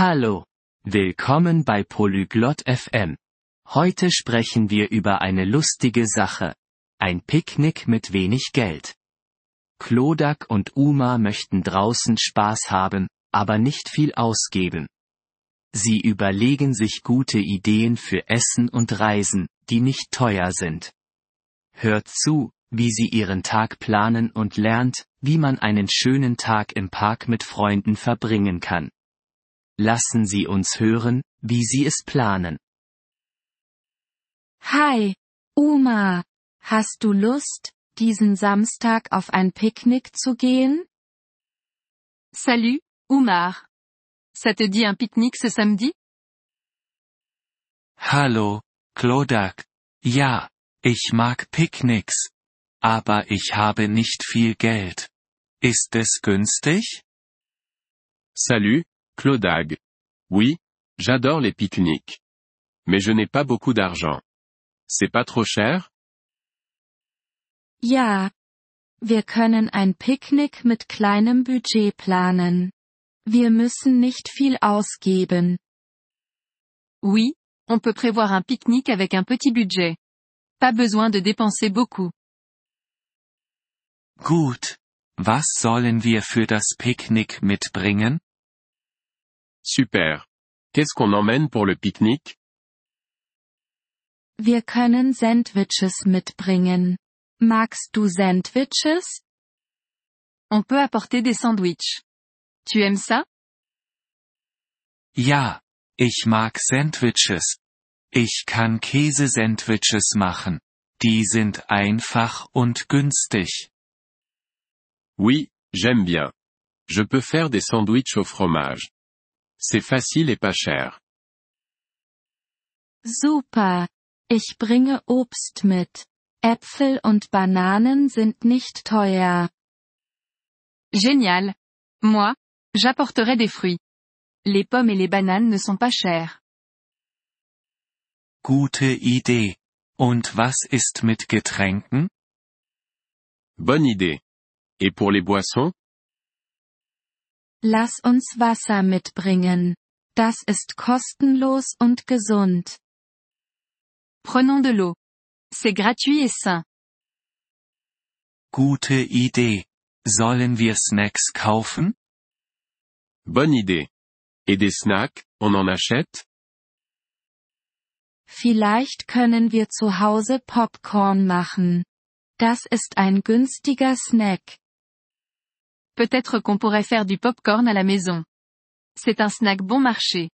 Hallo. Willkommen bei Polyglot FM. Heute sprechen wir über eine lustige Sache. Ein Picknick mit wenig Geld. Klodak und Uma möchten draußen Spaß haben, aber nicht viel ausgeben. Sie überlegen sich gute Ideen für Essen und Reisen, die nicht teuer sind. Hört zu, wie sie ihren Tag planen und lernt, wie man einen schönen Tag im Park mit Freunden verbringen kann. Lassen Sie uns hören, wie Sie es planen. Hi, Uma. Hast du Lust, diesen Samstag auf ein Picknick zu gehen? Salut, Oumar. Ça te dit un pique-nique ce samedi? Hallo, Klodak. Ja, ich mag Picknicks. Aber ich habe nicht viel Geld. Ist es günstig? Salut, Clodag. Oui, j'adore les pique-niques. Mais je n'ai pas beaucoup d'argent. C'est pas trop cher? Ja. Wir können ein Picknick mit kleinem Budget planen. Wir müssen nicht viel ausgeben. Oui, on peut prévoir un pique-nique avec un petit budget. Pas besoin de dépenser beaucoup. Gut. Was sollen wir für das Picknick mitbringen? Super. Qu'est-ce qu'on emmène pour le pique-nique? Wir können Sandwiches mitbringen. Magst du Sandwiches? On peut apporter des sandwichs. Tu aimes ça? Ja, ich mag Sandwiches. Ich kann Käsesandwiches machen. Die sind einfach und günstig. Oui, j'aime bien. Je peux faire des sandwichs au fromage. C'est facile et pas cher. Super. Ich bringe Obst mit. Äpfel und Bananen sind nicht teuer. Génial. Moi, j'apporterai des fruits. Les pommes et les bananes ne sont pas chères. Gute Idee. Und was ist mit Getränken? Bonne idée. Et pour les boissons? Lass uns Wasser mitbringen. Das ist kostenlos und gesund. Prenons de l'eau. C'est gratuit et sain. Gute Idee. Sollen wir Snacks kaufen? Bonne idée. Et des snacks, on en achète? Vielleicht können wir zu Hause Popcorn machen. Das ist ein günstiger Snack. Peut-être qu'on pourrait faire du popcorn à la maison. C'est un snack bon marché.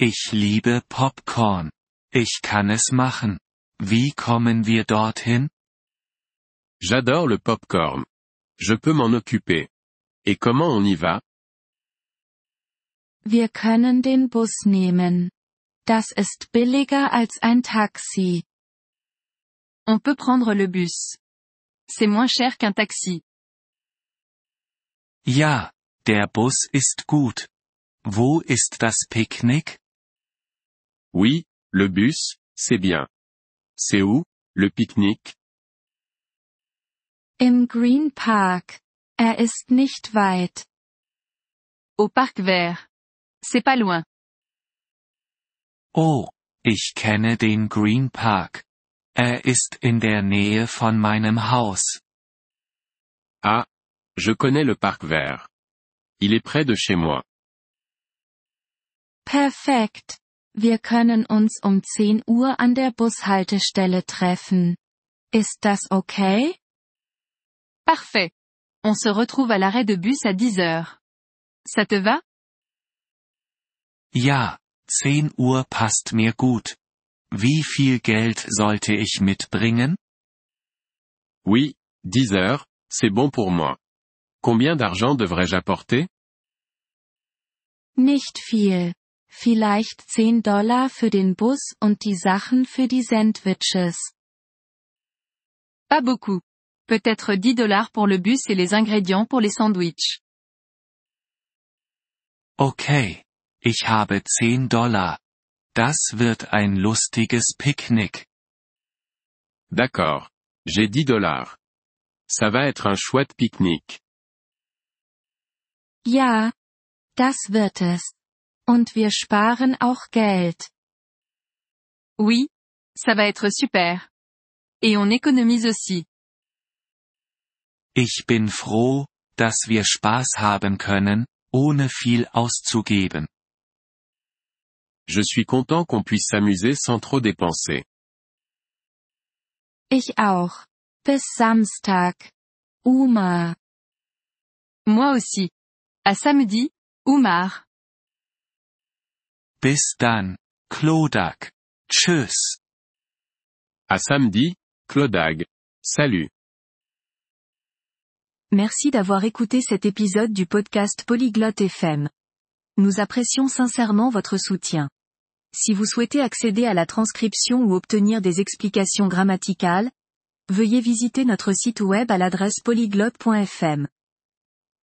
Ich liebe Popcorn. Ich kann es machen. Wie kommen wir dorthin? J'adore le popcorn. Je peux m'en occuper. Et comment on y va? Wir können den Bus nehmen. Das ist billiger als ein Taxi. On peut prendre le bus. C'est moins cher qu'un taxi. Ja, der Bus ist gut. Wo ist das Picknick? Oui, le bus, c'est bien. C'est où, le pique-nique? Im Green Park. Er ist nicht weit. Au parc vert. C'est pas loin. Oh, ich kenne den Green Park. Er ist in der Nähe von meinem Haus. Ah, je connais le parc vert. Il est près de chez moi. Perfekt. Wir können uns um 10 Uhr an der Bushaltestelle treffen. Ist das okay? Parfait. On se retrouve à l'arrêt de bus à 10 heures. Ça te va? Ja, 10 Uhr passt mir gut. Wie viel Geld sollte ich mitbringen? Oui, 10 heures, c'est bon pour moi. Combien d'argent devrais-je apporter? Nicht viel. Vielleicht 10 Dollar für den Bus und die Sachen für die Sandwiches. Pas beaucoup. Peut-être 10 dollars pour le bus et les ingrédients pour les sandwichs. Okay. Ich habe 10 Dollar. Das wird ein lustiges Picknick. D'accord. J'ai 10 dollars. Ça va être un chouette pique-nique. Ja. Das wird es. Und wir sparen auch Geld. Oui, ça va être super. Et on économise aussi. Ich bin froh, dass wir Spaß haben können, ohne viel auszugeben. Je suis content qu'on puisse s'amuser sans trop dépenser. Ich auch. Bis Samstag. Uma. Moi aussi. À samedi, Oumar. Bis dann, Klodak. Tschüss. À samedi, Clodag. Salut. Merci d'avoir écouté cet épisode du podcast Polyglotte FM. Nous apprécions sincèrement votre soutien. Si vous souhaitez accéder à la transcription ou obtenir des explications grammaticales, veuillez visiter notre site web à l'adresse polyglotte.fm.